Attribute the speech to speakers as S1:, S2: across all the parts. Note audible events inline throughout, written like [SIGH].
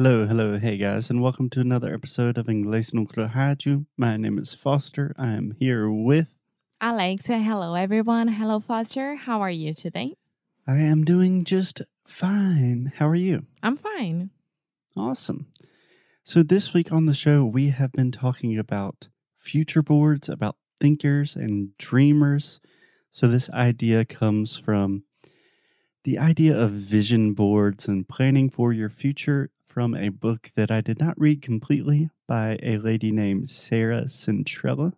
S1: Hello, hello, hey guys, and welcome to another episode of Inglês no Rádio. My name is Foster. I am here with.
S2: Alex, hello everyone. Hello Foster. How are you today?
S1: I am doing just fine. How are you?
S2: I'm fine.
S1: Awesome. So, this week on the show, we have been talking about future boards, about thinkers and dreamers. So, this idea comes from the idea of vision boards and planning for your future from a book that I did not read completely by a lady named Sarah Centrella.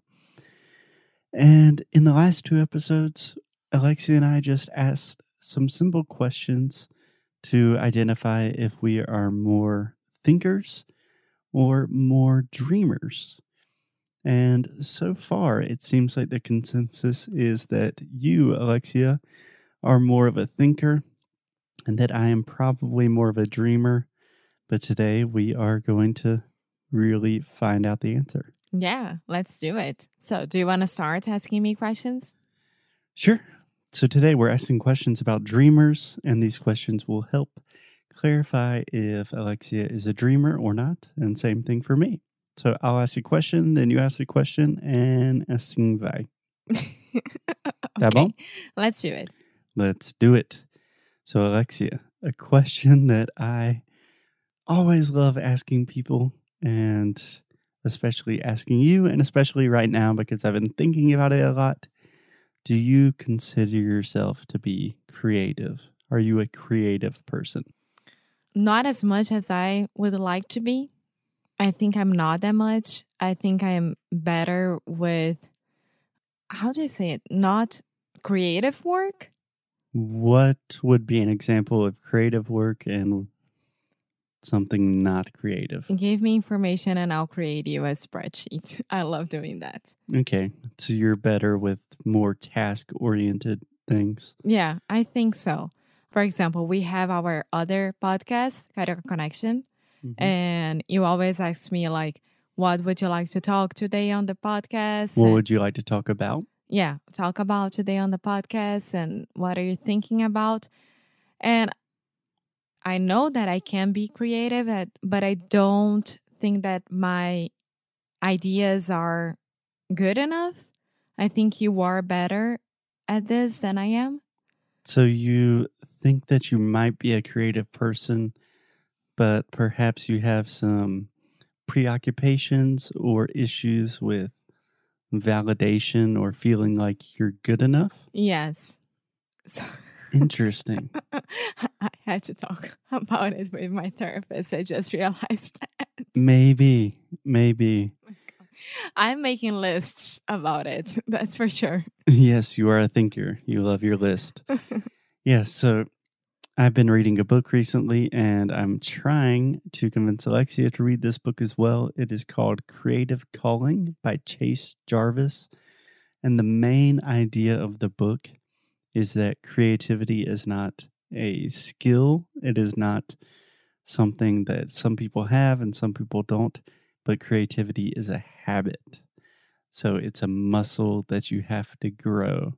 S1: And in the last two episodes, Alexia and I just asked some simple questions to identify if we are more thinkers or more dreamers. And so far, it seems like the consensus is that you, Alexia, are more of a thinker and that I am probably more of a dreamer. But today we are going to really find out the answer.
S2: Yeah, let's do it. So, do you want to start asking me questions?
S1: Sure. So today we're asking questions about dreamers, and these questions will help clarify if Alexia is a dreamer or not. And same thing for me. So I'll ask a question, then you ask a question, and assim vai. Tá bom?
S2: Let's do it.
S1: Let's do it. So, Alexia, a question that I always love asking people, and especially asking you, and especially right now because I've been thinking about it a lot. Do you consider yourself to be creative? Are you a creative person?
S2: Not as much as I would like to be. I think I'm not that much. I think I am better with, how do I say it? Not creative work.
S1: What would be an example of creative work and something not creative?
S2: Give me information and I'll create you a spreadsheet. [LAUGHS] I love doing that.
S1: Okay. So you're better with more task oriented things.
S2: Yeah, I think so. For example, we have our other podcast, Carioca Connection,
S1: Mhm.
S2: and you always ask me like, what would you like to talk today on the podcast?
S1: What
S2: And-
S1: would you like to talk about?
S2: yeah, talk about today on the podcast and what are you thinking about? And I know that I can be creative, at, but I don't think that my ideas are good enough. I think you are better at this than I am.
S1: So you think that you might be a creative person, but perhaps you have some preoccupations or issues with validation or feeling like you're good enough?
S2: Yes. [LAUGHS] So
S1: Interesting. [LAUGHS]
S2: I had to talk [LAUGHS] about it with my therapist. I just realized [LAUGHS] that.
S1: maybe, maybe.
S2: Oh I'm making lists about it. That's for sure.
S1: Yes, you are a thinker. You love your list. yes, so I've been reading a book recently and I'm trying to convince Alexia to read this book as well. It is called Creative Calling by Chase Jarvis. And the main idea of the book is that creativity is not a skill, it is not something that some people have and some people don't, but creativity is a habit. So it's a muscle that you have to grow.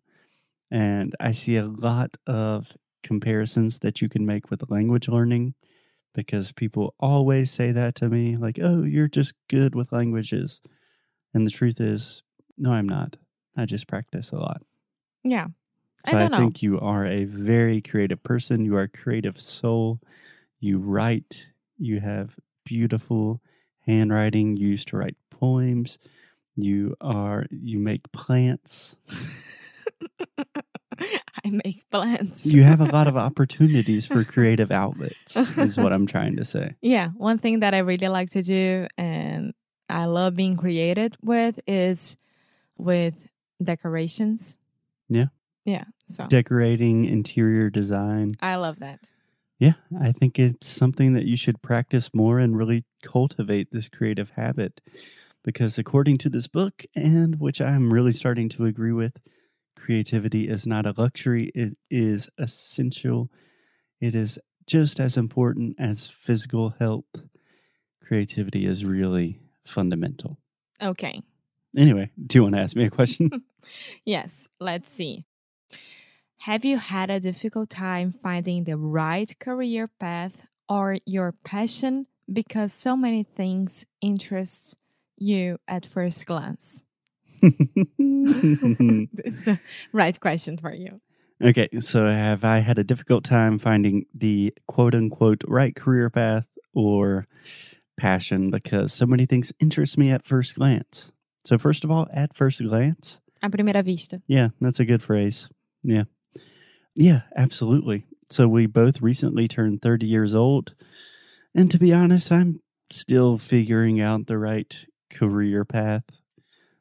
S1: And I see a lot of comparisons that you can make with language learning because people always say that to me like, oh, you're just good with languages. And the truth is, no, I'm not. I just practice a lot.
S2: Yeah.
S1: So
S2: I
S1: I,
S2: don't know.
S1: think you are a very creative person. You are a creative soul. You write. You have beautiful handwriting. You used to write poems. You are you make plants. [LAUGHS]
S2: I make plants.
S1: You have a lot of [LAUGHS] opportunities for creative outlets, is what I'm trying to say. [LAUGHS]
S2: yeah. One thing that I really like to do and I love being creative with is with decorations.
S1: Yeah.
S2: Yeah. So
S1: Decorating, interior design.
S2: I love that.
S1: Yeah, I think it's something that you should practice more and really cultivate this creative habit. Because according to this book, and which I'm really starting to agree with, creativity is not a luxury, it is essential. It is just as important as physical health. Creativity is really fundamental.
S2: Okay.
S1: Anyway, do you want to ask me a question? [LAUGHS]
S2: Yes. Let's see. Have you had a difficult time finding the right career path or your passion because so many things interest you at first glance? [LAUGHS] [LAUGHS] this is the right question for you.
S1: Okay, so have I had a difficult time finding the quote unquote right career path or passion because so many things interest me at first glance? So, first of all, at first glance,
S2: A primeira vista.
S1: yeah, that's a good phrase. Yeah. Yeah, absolutely. So, we both recently turned 30 years old. And to be honest, I'm still figuring out the right career path.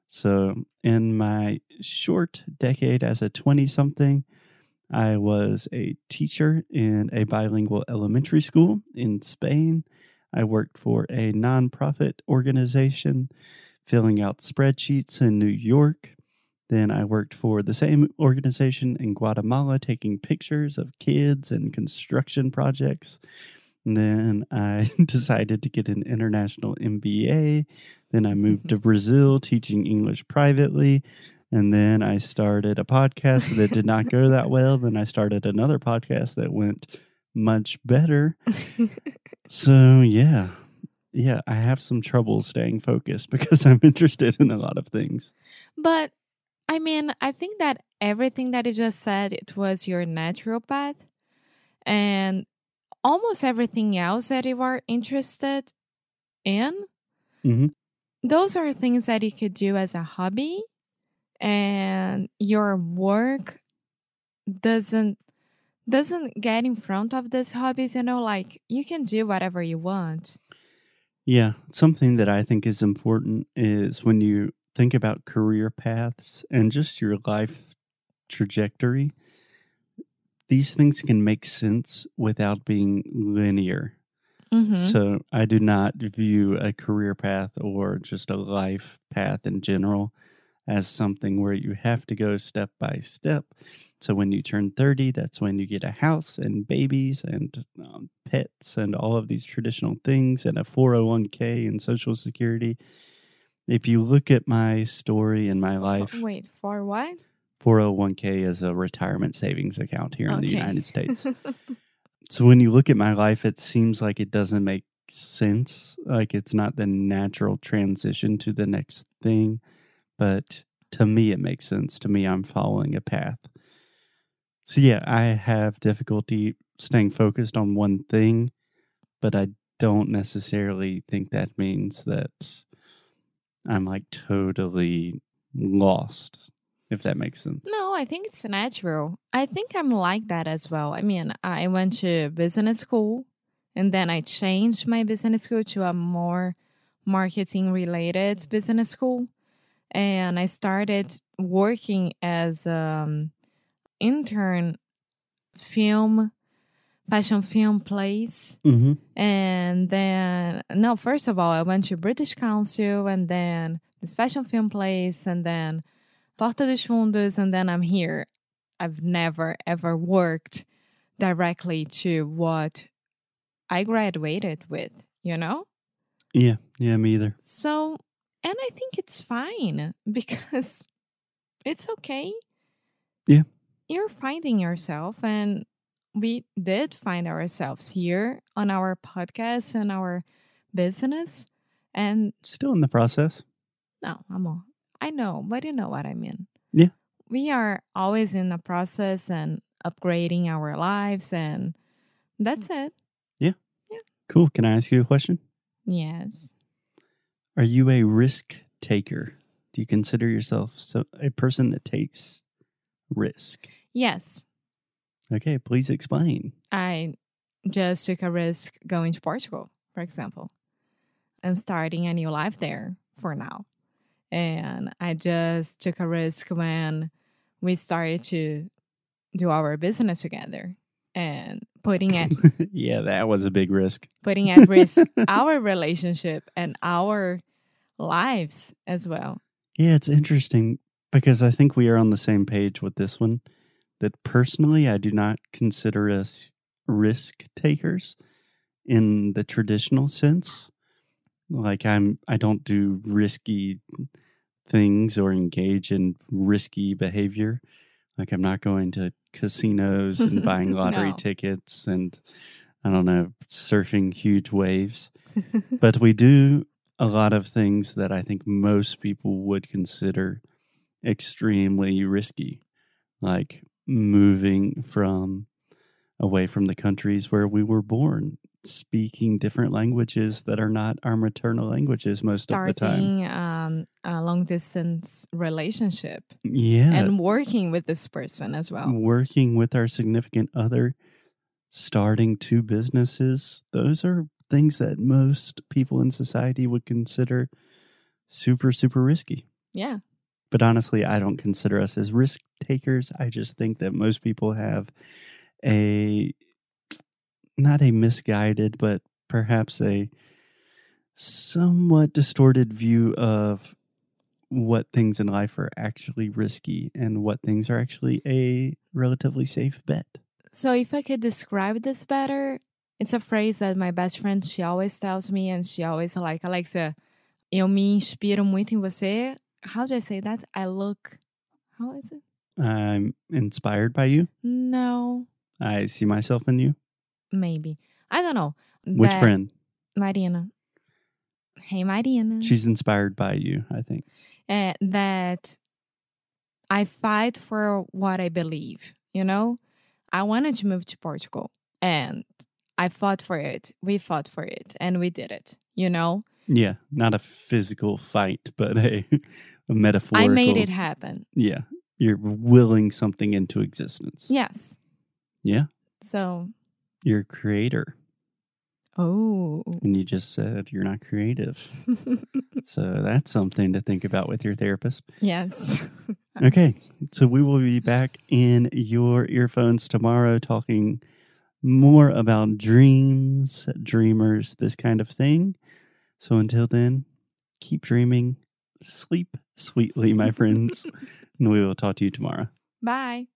S1: So, in my short decade as a 20 something, I was a teacher in a bilingual elementary school in Spain. I worked for a nonprofit organization filling out spreadsheets in New York. Then I worked for the same organization in Guatemala, taking pictures of kids and construction projects. And then I [LAUGHS] decided to get an international MBA. Then I moved to [LAUGHS] Brazil, teaching English privately. And then I started a podcast that did not go that well. Then I started another podcast that went much better. So, yeah. Yeah, I have some trouble staying focused [LAUGHS] because I'm interested in a lot of things.
S2: But I mean, I think that everything that you just said, it was your natural path. And almost everything else that you are interested in,
S1: hmm
S2: those are things that you could do as a hobby. And your work doesn't doesn't get in front of these hobbies, you know, like you can do whatever you want.
S1: Yeah, something that I think is important is when you think about career paths and just your life trajectory, these things can make sense without being linear.
S2: hmm
S1: So I do not view a career path or just a life path in general as something where you have to go step by step. So when you turn 30, that's when you get a house and babies and um, pets and all of these traditional things and a 401k and social security. If you look at my story and my life,
S2: Wait, for what?
S1: 401k is a retirement savings account here in the United States. [LAUGHS] So when you look at my life, it seems like it doesn't make sense. Like it's not the natural transition to the next thing. But to me, it makes sense. To me, I'm following a path. So yeah, I have difficulty staying focused on one thing, but I don't necessarily think that means that I'm like totally lost, if that makes sense.
S2: No, I think it's natural. I think I'm like that as well. I mean, I went to business school and then I changed my business school to a more marketing related business school. And I started working as um intern film fashion film place
S1: Mm-hmm.
S2: and then no first of all i went to british council and then this fashion film place and then porta dos fundos and then i'm here i've never ever worked directly to what i graduated with you know
S1: Yeah, yeah, me either.
S2: so and i think it's fine [LAUGHS] because it's okay
S1: Yeah.
S2: you're finding yourself and we did find ourselves here on our podcast and our business and
S1: Still in the process.
S2: no i'm all, i know but you know what i mean
S1: Yeah.
S2: we are always in the process and upgrading our lives and that's mm. it Yeah. Yeah.
S1: Cool. Can I ask you a question?
S2: yes
S1: Are you a risk taker? Do you consider yourself so a person that takes risk?
S2: yes
S1: Okay, please explain.
S2: I just took a risk going to Portugal, for example, and starting a new life there for now. And I just took a risk when we started to do our business together and putting at [LAUGHS]
S1: yeah, that was a big risk.
S2: putting at risk [LAUGHS] our relationship and our lives as well.
S1: Yeah, it's interesting because I think we are on the same page with this one. That personally, I do not consider us risk takers in the traditional sense. Like I'm, I don't do risky things or engage in risky behavior. Like I'm not going to casinos and buying [LAUGHS] lottery
S2: No.
S1: tickets and I don't know, surfing huge waves. [LAUGHS] but we do a lot of things that I think most people would consider extremely risky, like moving from away from the countries where we were born, speaking different languages that are not our maternal languages most
S2: Starting,
S1: of the time.
S2: um, a long distance relationship
S1: Yeah.
S2: and working with this person as well.
S1: working with our significant other, starting two businesses, those are things that most people in society would consider super, super risky.
S2: Yeah.
S1: But honestly, I don't consider us as risk takers. I just think that most people have a not a misguided, but perhaps a somewhat distorted view of what things in life are actually risky and what things are actually a relatively safe bet.
S2: So if I could describe this better, it's a phrase that my best friend she always tells me and she always like Alexa, eu me inspiro muito em você. How do I say that? I look how is it?
S1: I'm inspired by you.
S2: No,
S1: I see myself in you.
S2: maybe. I don't know.
S1: Which
S2: That-
S1: friend?
S2: Mariana. Hey Marina.
S1: She's inspired by you, I think.
S2: uh, that I fight for what I believe. You know, I wanted to move to Portugal and I fought for it. We fought for it and we did it. You know,
S1: Yeah, not a physical fight, but a [LAUGHS] metaphorical.
S2: I made it happen.
S1: Yeah, you're willing something into existence.
S2: Yes.
S1: Yeah,
S2: So,
S1: you're a creator,
S2: oh,
S1: and you just said you're not creative. [LAUGHS] so that's something to think about with your therapist.
S2: yes. [LAUGHS]
S1: Okay, so we will be back in your earphones tomorrow talking more about dreams, dreamers, this kind of thing. So until then, keep dreaming, sleep sweetly, my friends, [LAUGHS] and we will talk to you tomorrow.
S2: Bye.